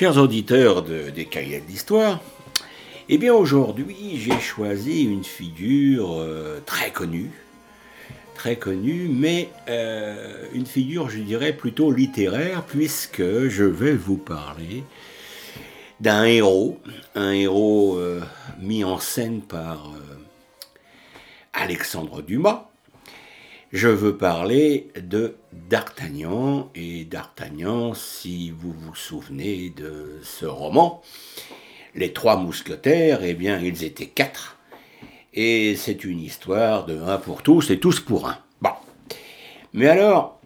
Chers auditeurs de, des cahiers d'histoire, eh bien aujourd'hui j'ai choisi une figure euh, très connue, très connue, mais euh, une figure je dirais plutôt littéraire puisque je vais vous parler d'un héros, un héros euh, mis en scène par Alexandre Dumas, je veux parler de D'Artagnan, et D'Artagnan, si vous vous souvenez de ce roman, les trois mousquetaires, eh bien, ils étaient quatre, et c'est une histoire de un pour tous et tous pour un. Bon. Mais alors,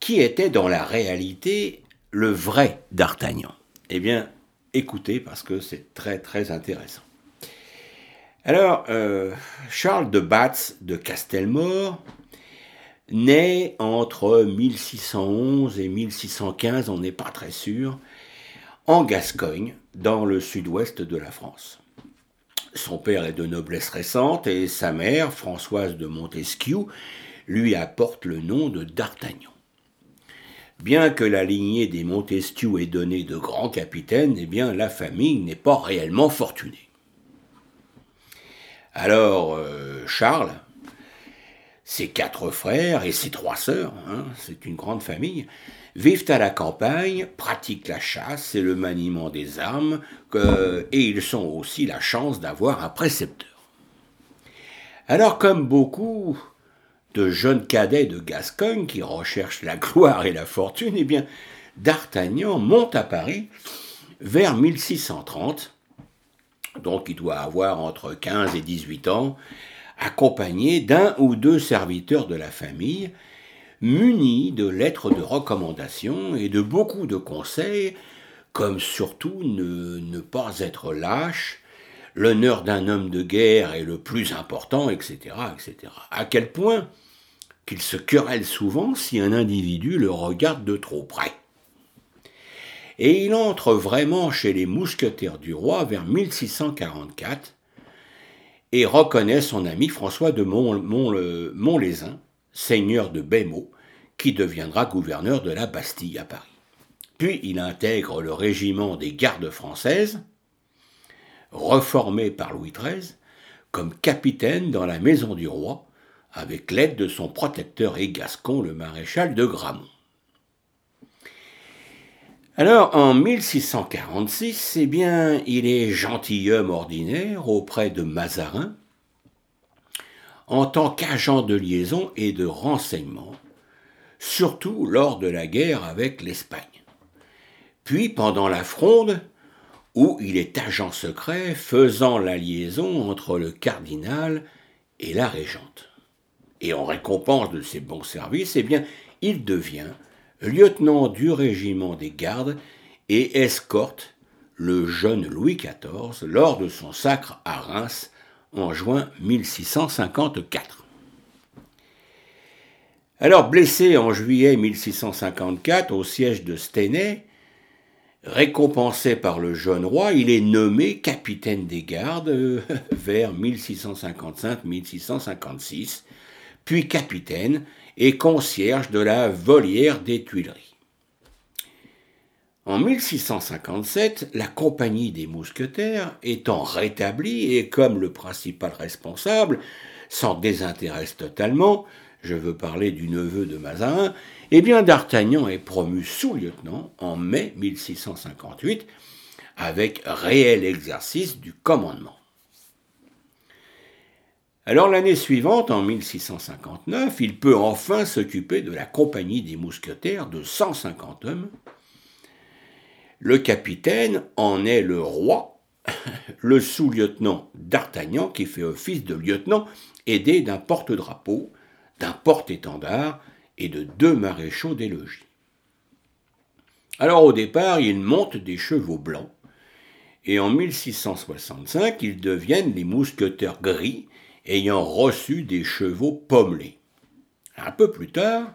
qui était dans la réalité le vrai D'Artagnan? Eh bien, écoutez, parce que c'est très très intéressant. Alors, euh, Charles de Batz de Castelmore, né entre 1611 et 1615, on n'est pas très sûr, en Gascogne, dans le sud-ouest de la France. Son père est de noblesse récente et sa mère, Françoise de Montesquieu, lui apporte le nom de D'Artagnan. Bien que la lignée des Montesquieu ait donné de grands capitaines, eh bien la famille n'est pas réellement fortunée. Alors euh, Charles, ses quatre frères et ses trois sœurs, hein, c'est une grande famille, vivent à la campagne, pratiquent la chasse et le maniement des armes, et ils ont aussi la chance d'avoir un précepteur. Alors comme beaucoup de jeunes cadets de Gascogne qui recherchent la gloire et la fortune, eh bien, D'Artagnan monte à Paris vers 1630, donc il doit avoir entre 15 et 18 ans, accompagné d'un ou deux serviteurs de la famille, munis de lettres de recommandation et de beaucoup de conseils, comme surtout ne, pas être lâche, l'honneur d'un homme de guerre est le plus important, etc., etc. À quel point qu'il se querelle souvent si un individu le regarde de trop près. Et il entre vraiment chez les mousquetaires du roi vers 1644, et reconnaît son ami François de Montlezin, seigneur de Bémaux, qui deviendra gouverneur de la Bastille à Paris. Puis il intègre le régiment des gardes françaises, reformé par Louis XIII, comme capitaine dans la maison du roi, avec l'aide de son protecteur et gascon, le maréchal de Gramont. Alors, en 1646, eh bien, il est gentilhomme ordinaire auprès de Mazarin, en tant qu'agent de liaison et de renseignement, surtout lors de la guerre avec l'Espagne. Puis pendant la fronde, où il est agent secret faisant la liaison entre le cardinal et la régente. Et en récompense de ses bons services, eh bien, il devient lieutenant du régiment des gardes et escorte le jeune Louis XIV lors de son sacre à Reims en juin 1654. Alors blessé en juillet 1654 au siège de Stenay, récompensé par le jeune roi, il est nommé capitaine des gardes euh, vers 1655-1656, puis capitaine et concierge de la volière des Tuileries. En 1657, la compagnie des mousquetaires étant rétablie et comme le principal responsable s'en désintéresse totalement, je veux parler du neveu de Mazarin, eh bien d'Artagnan est promu sous-lieutenant en mai 1658 avec réel exercice du commandement. Alors l'année suivante, en 1659, il peut enfin s'occuper de la compagnie des mousquetaires de 150 hommes. Le capitaine en est le roi, le sous-lieutenant d'Artagnan qui fait office de lieutenant, aidé d'un porte-drapeau, d'un porte-étendard et de deux maréchaux des logis. Alors au départ, ils montent des chevaux blancs, et en 1665, ils deviennent les mousquetaires gris ayant reçu des chevaux pommelés. Un peu plus tard,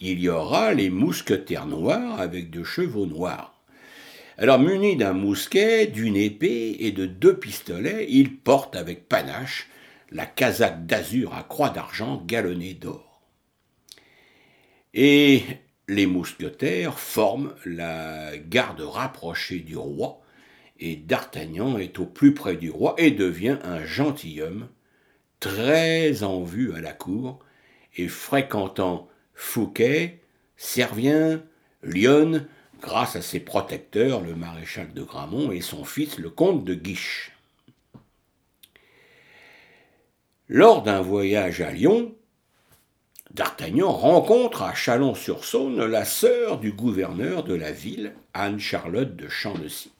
il y aura les mousquetaires noirs avec de chevaux noirs. Alors munis d'un mousquet, d'une épée et de deux pistolets, ils portent avec panache la casaque d'azur à croix d'argent galonnée d'or. Et les mousquetaires forment la garde rapprochée du roi, et D'Artagnan est au plus près du roi et devient un gentilhomme, très en vue à la cour, et fréquentant Fouquet, Servien, Lyon, grâce à ses protecteurs, le maréchal de Gramont et son fils, le comte de Guiche. Lors d'un voyage à Lyon, D'Artagnan rencontre à Chalon-sur-Saône la sœur du gouverneur de la ville, Anne-Charlotte de Champnecy,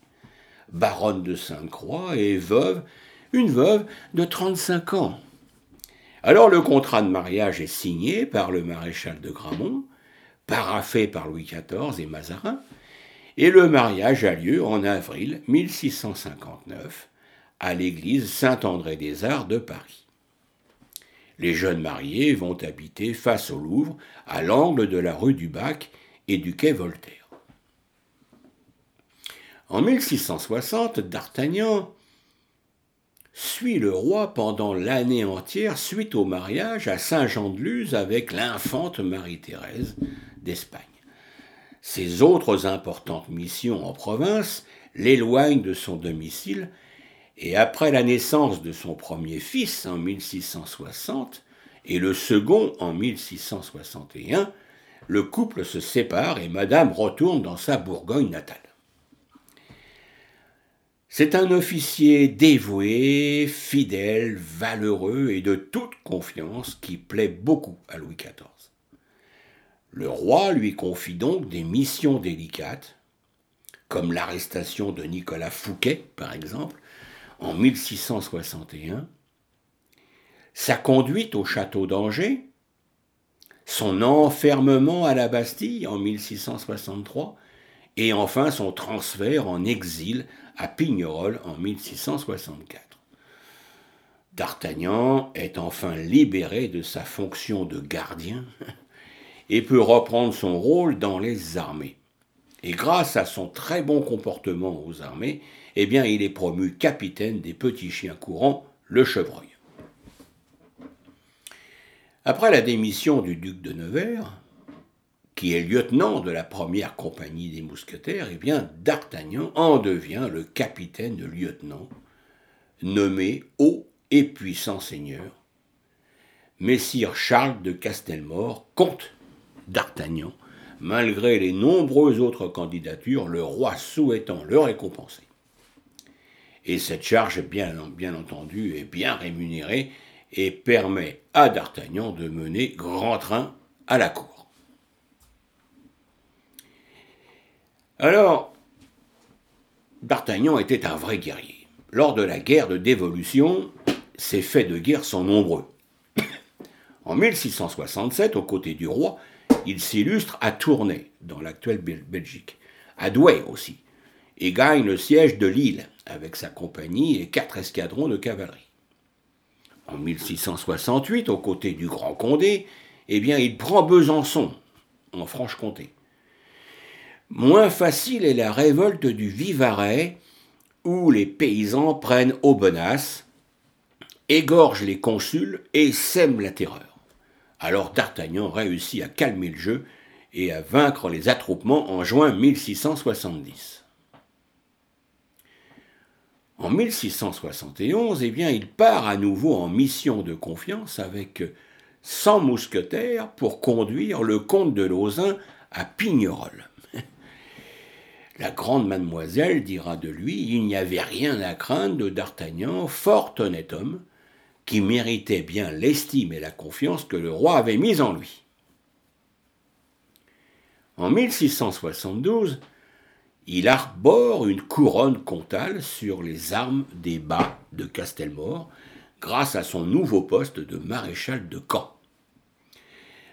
baronne de Sainte-Croix et veuve, une veuve de 35 ans. Alors le contrat de mariage est signé par le maréchal de Gramont, paraffé par Louis XIV et Mazarin, et le mariage a lieu en avril 1659 à l'église Saint-André-des-Arts de Paris. Les jeunes mariés vont habiter face au Louvre, à l'angle de la rue du Bac et du quai Voltaire. En 1660, D'Artagnan suit le roi pendant l'année entière suite au mariage à Saint-Jean-de-Luz avec l'infante Marie-Thérèse d'Espagne. Ses autres importantes missions en province l'éloignent de son domicile et après la naissance de son premier fils en 1660 et le second en 1661, le couple se sépare et Madame retourne dans sa Bourgogne natale. C'est un officier dévoué, fidèle, valeureux et de toute confiance qui plaît beaucoup à Louis XIV. Le roi lui confie donc des missions délicates, comme l'arrestation de Nicolas Fouquet, par exemple, en 1661, sa conduite au château d'Angers, son enfermement à la Bastille en 1663, et enfin son transfert en exil à Pignerol en 1664. D'Artagnan est enfin libéré de sa fonction de gardien et peut reprendre son rôle dans les armées. Et grâce à son très bon comportement aux armées, eh bien, il est promu capitaine des petits chiens courants, le chevreuil. Après la démission du duc de Nevers, qui est lieutenant de la première compagnie des mousquetaires, eh bien, D'Artagnan en devient le capitaine de lieutenant, nommé haut et puissant seigneur. Messire Charles de Castelmore, comte d'Artagnan, malgré les nombreuses autres candidatures, le roi souhaitant le récompenser. Et cette charge, bien, bien entendu, est bien rémunérée et permet à D'Artagnan de mener grand train à la cour. Alors, D'Artagnan était un vrai guerrier. Lors de la guerre de dévolution, ses faits de guerre sont nombreux. En 1667, aux côtés du roi, il s'illustre à Tournai, dans l'actuelle Belgique, à Douai aussi, et gagne le siège de Lille avec sa compagnie et quatre escadrons de cavalerie. En 1668, aux côtés du Grand Condé, eh bien, il prend Besançon, en Franche-Comté. Moins facile est la révolte du Vivarais, où les paysans prennent Aubenas, égorgent les consuls et sèment la terreur. Alors D'Artagnan réussit à calmer le jeu et à vaincre les attroupements en juin 1670. En 1671, eh bien, il part à nouveau en mission de confiance avec 100 mousquetaires pour conduire le comte de Lauzun à Pignerol. La grande mademoiselle dira de lui Il n'y avait rien à craindre de D'Artagnan, fort honnête homme, qui méritait bien l'estime et la confiance que le roi avait mise en lui. En 1672, il arbore une couronne comtale sur les armes des bas de Castelmore grâce à son nouveau poste de maréchal de camp.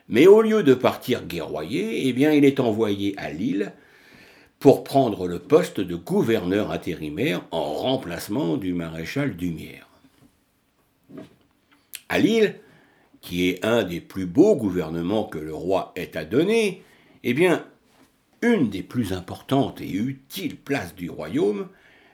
Mais au lieu de partir guerroyer, eh bien, il est envoyé à Lille pour prendre le poste de gouverneur intérimaire en remplacement du maréchal d'Humières. À Lille, qui est un des plus beaux gouvernements que le roi ait à donner, eh bien, une des plus importantes et utiles places du royaume,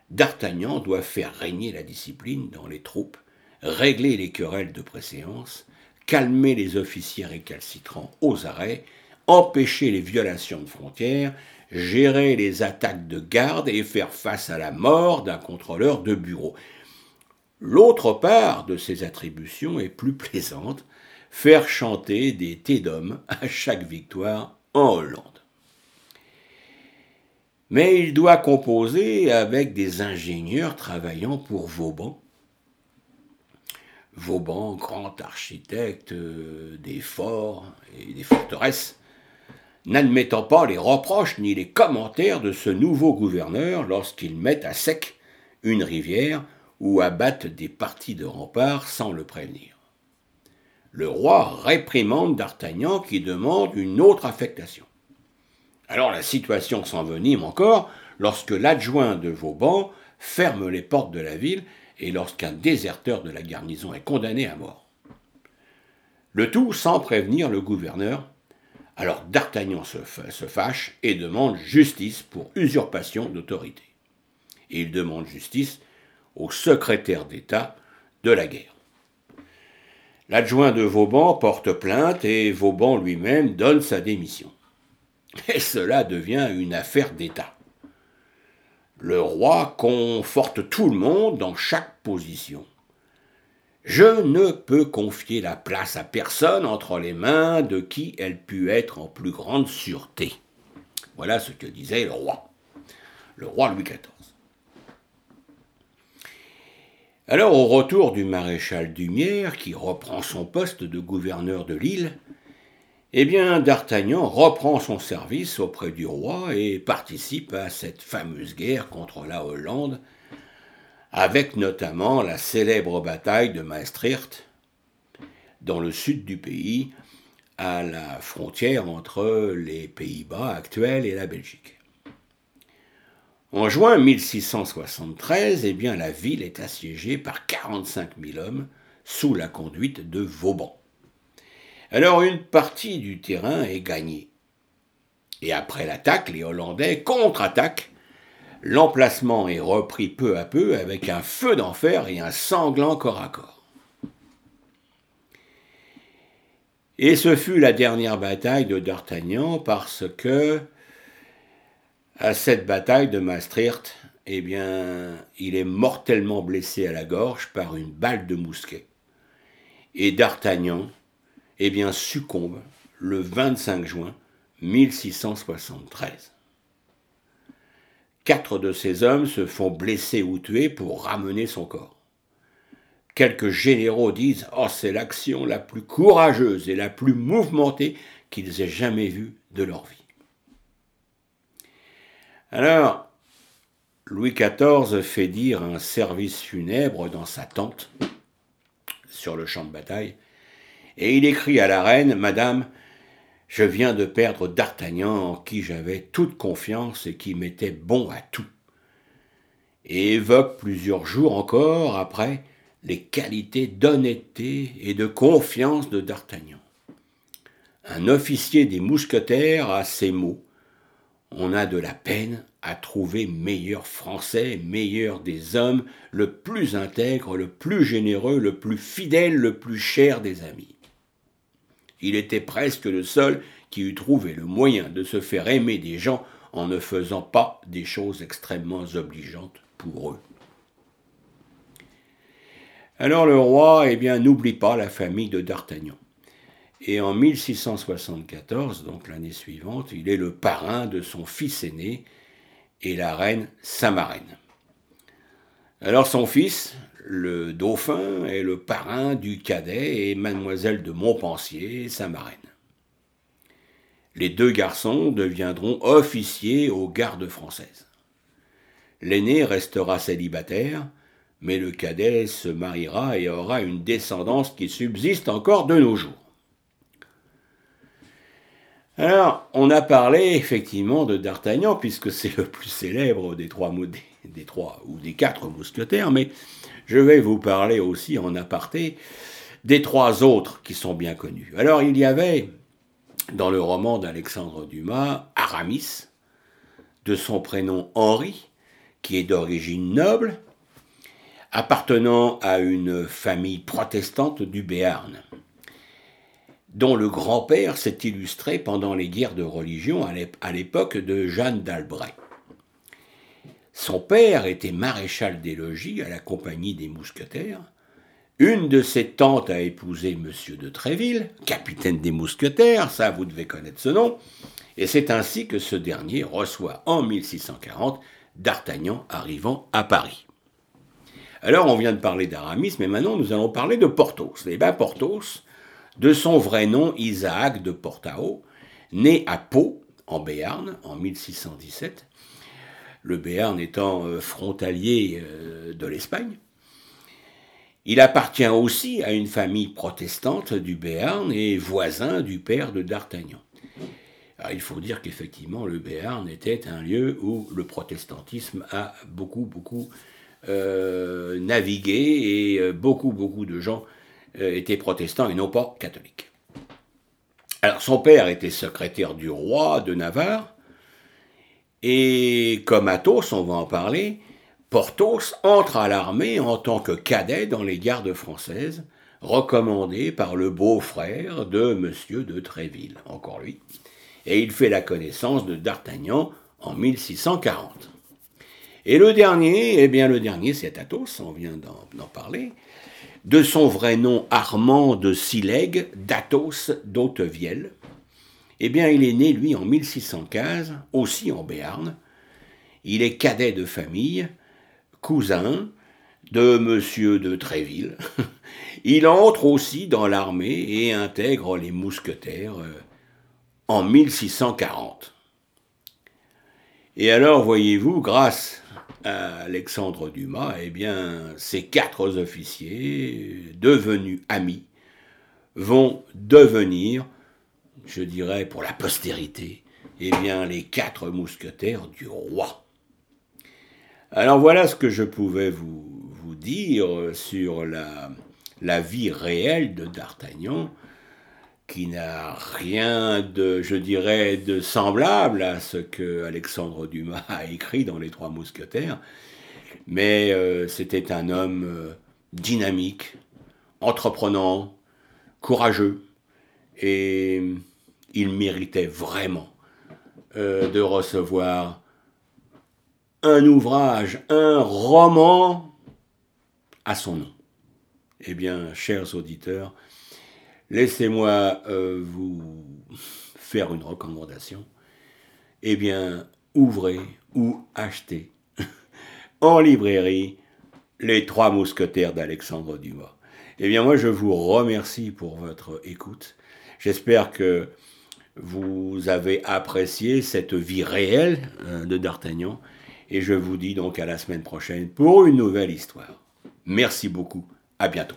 D'Artagnan doit faire régner la discipline dans les troupes, régler les querelles de préséance, calmer les officiers récalcitrants aux arrêts, empêcher les violations de frontières, gérer les attaques de garde et faire face à la mort d'un contrôleur de bureau. L'autre part de ses attributions est plus plaisante, faire chanter des d'hommes à chaque victoire en Hollande. Mais il doit composer avec des ingénieurs travaillant pour Vauban. Vauban, grand architecte des forts et des forteresses, n'admettant pas les reproches ni les commentaires de ce nouveau gouverneur lorsqu'il met à sec une rivière ou abattent des parties de remparts sans le prévenir. Le roi réprimande d'Artagnan qui demande une autre affectation. Alors la situation s'envenime encore lorsque l'adjoint de Vauban ferme les portes de la ville et lorsqu'un déserteur de la garnison est condamné à mort. Le tout sans prévenir le gouverneur alors D'Artagnan se, fâche et demande justice pour usurpation d'autorité. Il demande justice au secrétaire d'État de la guerre. L'adjoint de Vauban porte plainte et Vauban lui-même donne sa démission. Et cela devient une affaire d'État. Le roi conforte tout le monde dans chaque position. Je ne peux confier la place à personne entre les mains de qui elle put être en plus grande sûreté. Voilà ce que disait le roi, le roi Louis XIV. Alors, au retour du maréchal Dumière, qui reprend son poste de gouverneur de l'île, eh bien, D'Artagnan reprend son service auprès du roi et participe à cette fameuse guerre contre la Hollande avec notamment la célèbre bataille de Maastricht, dans le sud du pays, à la frontière entre les Pays-Bas actuels et la Belgique. En juin 1673, eh bien, la ville est assiégée par 45 000 hommes sous la conduite de Vauban. Alors une partie du terrain est gagnée. Et après l'attaque, les Hollandais contre-attaquent l'emplacement est repris peu à peu avec un feu d'enfer et un sanglant corps à corps. Et ce fut la dernière bataille de D'Artagnan parce que, à cette bataille de Maastricht, eh bien, il est mortellement blessé à la gorge par une balle de mousquet. Et D'Artagnan, eh bien, succombe le 25 juin 1673. Quatre de ces hommes se font blesser ou tuer pour ramener son corps. Quelques généraux disent Oh, c'est l'action la plus courageuse et la plus mouvementée qu'ils aient jamais vue de leur vie. Alors, Louis XIV fait dire un service funèbre dans sa tente sur le champ de bataille, et il écrit à la reine Madame, je viens de perdre D'Artagnan en qui j'avais toute confiance et qui m'était bon à tout. Et évoque plusieurs jours encore après les qualités d'honnêteté et de confiance de D'Artagnan. Un officier des mousquetaires a ces mots. On a de la peine à trouver meilleur français, meilleur des hommes, le plus intègre, le plus généreux, le plus fidèle, le plus cher des amis. Il était presque le seul qui eût trouvé le moyen de se faire aimer des gens en ne faisant pas des choses extrêmement obligeantes pour eux. Alors le roi, eh n'oublie pas la famille de D'Artagnan. Et en 1674, donc l'année suivante, il est le parrain de son fils aîné et la reine Samarène. Alors son fils, le dauphin est le parrain du cadet et mademoiselle de Montpensier, sa marraine. Les deux garçons deviendront officiers aux gardes françaises. L'aîné restera célibataire, mais le cadet se mariera et aura une descendance qui subsiste encore de nos jours. Alors, on a parlé effectivement de D'Artagnan, puisque c'est le plus célèbre des trois, des trois ou des quatre mousquetaires, mais je vais vous parler aussi en aparté des trois autres qui sont bien connus. Alors il y avait dans le roman d'Alexandre Dumas Aramis, de son prénom Henri, qui est d'origine noble, appartenant à une famille protestante du Béarn. dont le grand-père s'est illustré pendant les guerres de religion à l'époque de Jeanne d'Albret. Son père était maréchal des logis à la compagnie des mousquetaires. Une de ses tantes a épousé M. de Tréville, capitaine des mousquetaires, ça vous devez connaître ce nom, et c'est ainsi que ce dernier reçoit en 1640 D'Artagnan arrivant à Paris. Alors on vient de parler d'Aramis, mais maintenant nous allons parler de Porthos. Eh bien Porthos, de son vrai nom Isaac de Portao, né à Pau, en Béarn, en 1617, le Béarn étant euh, frontalier euh, de l'Espagne. Il appartient aussi à une famille protestante du Béarn et voisin du père de D'Artagnan. il faut dire qu'effectivement, le Béarn était un lieu où le protestantisme a beaucoup, beaucoup euh, navigué et beaucoup, beaucoup de gens euh, était protestant et non pas catholique. Alors son père était secrétaire du roi de Navarre, et comme Athos, on va en parler, Porthos entre à l'armée en tant que cadet dans les gardes françaises, recommandé par le beau-frère de M. de Tréville, encore lui, et il fait la connaissance de D'Artagnan en 1640. Et le dernier, eh bien le dernier c'est Athos, on vient d'en parler, de son vrai nom Armand de Sileg, d'Athos d'Autevielle. Eh bien, il est né, lui, en 1615, aussi en Béarn. Il est cadet de famille, cousin de Monsieur de Tréville. Il entre aussi dans l'armée et intègre les mousquetaires euh, en 1640. Et alors, voyez-vous, grâce Alexandre Dumas, eh bien, ces quatre officiers, devenus amis, vont devenir, je dirais pour la postérité, eh bien, les quatre mousquetaires du roi. Alors voilà ce que je pouvais vous, dire sur la, la vie réelle de D'Artagnan qui n'a rien de, je dirais, de semblable à ce que Alexandre Dumas a écrit dans Les Trois Mousquetaires, mais euh, c'était un homme euh, dynamique, entreprenant, courageux, et il méritait vraiment euh, de recevoir un ouvrage, un roman à son nom. Eh bien, chers auditeurs, Laissez-moi euh, vous faire une recommandation. Eh bien, ouvrez ou achetez en librairie les trois mousquetaires d'Alexandre Dumas. Eh bien, moi, je vous remercie pour votre écoute. J'espère que vous avez apprécié cette vie réelle euh, de D'Artagnan. Et je vous dis donc à la semaine prochaine pour une nouvelle histoire. Merci beaucoup. À bientôt.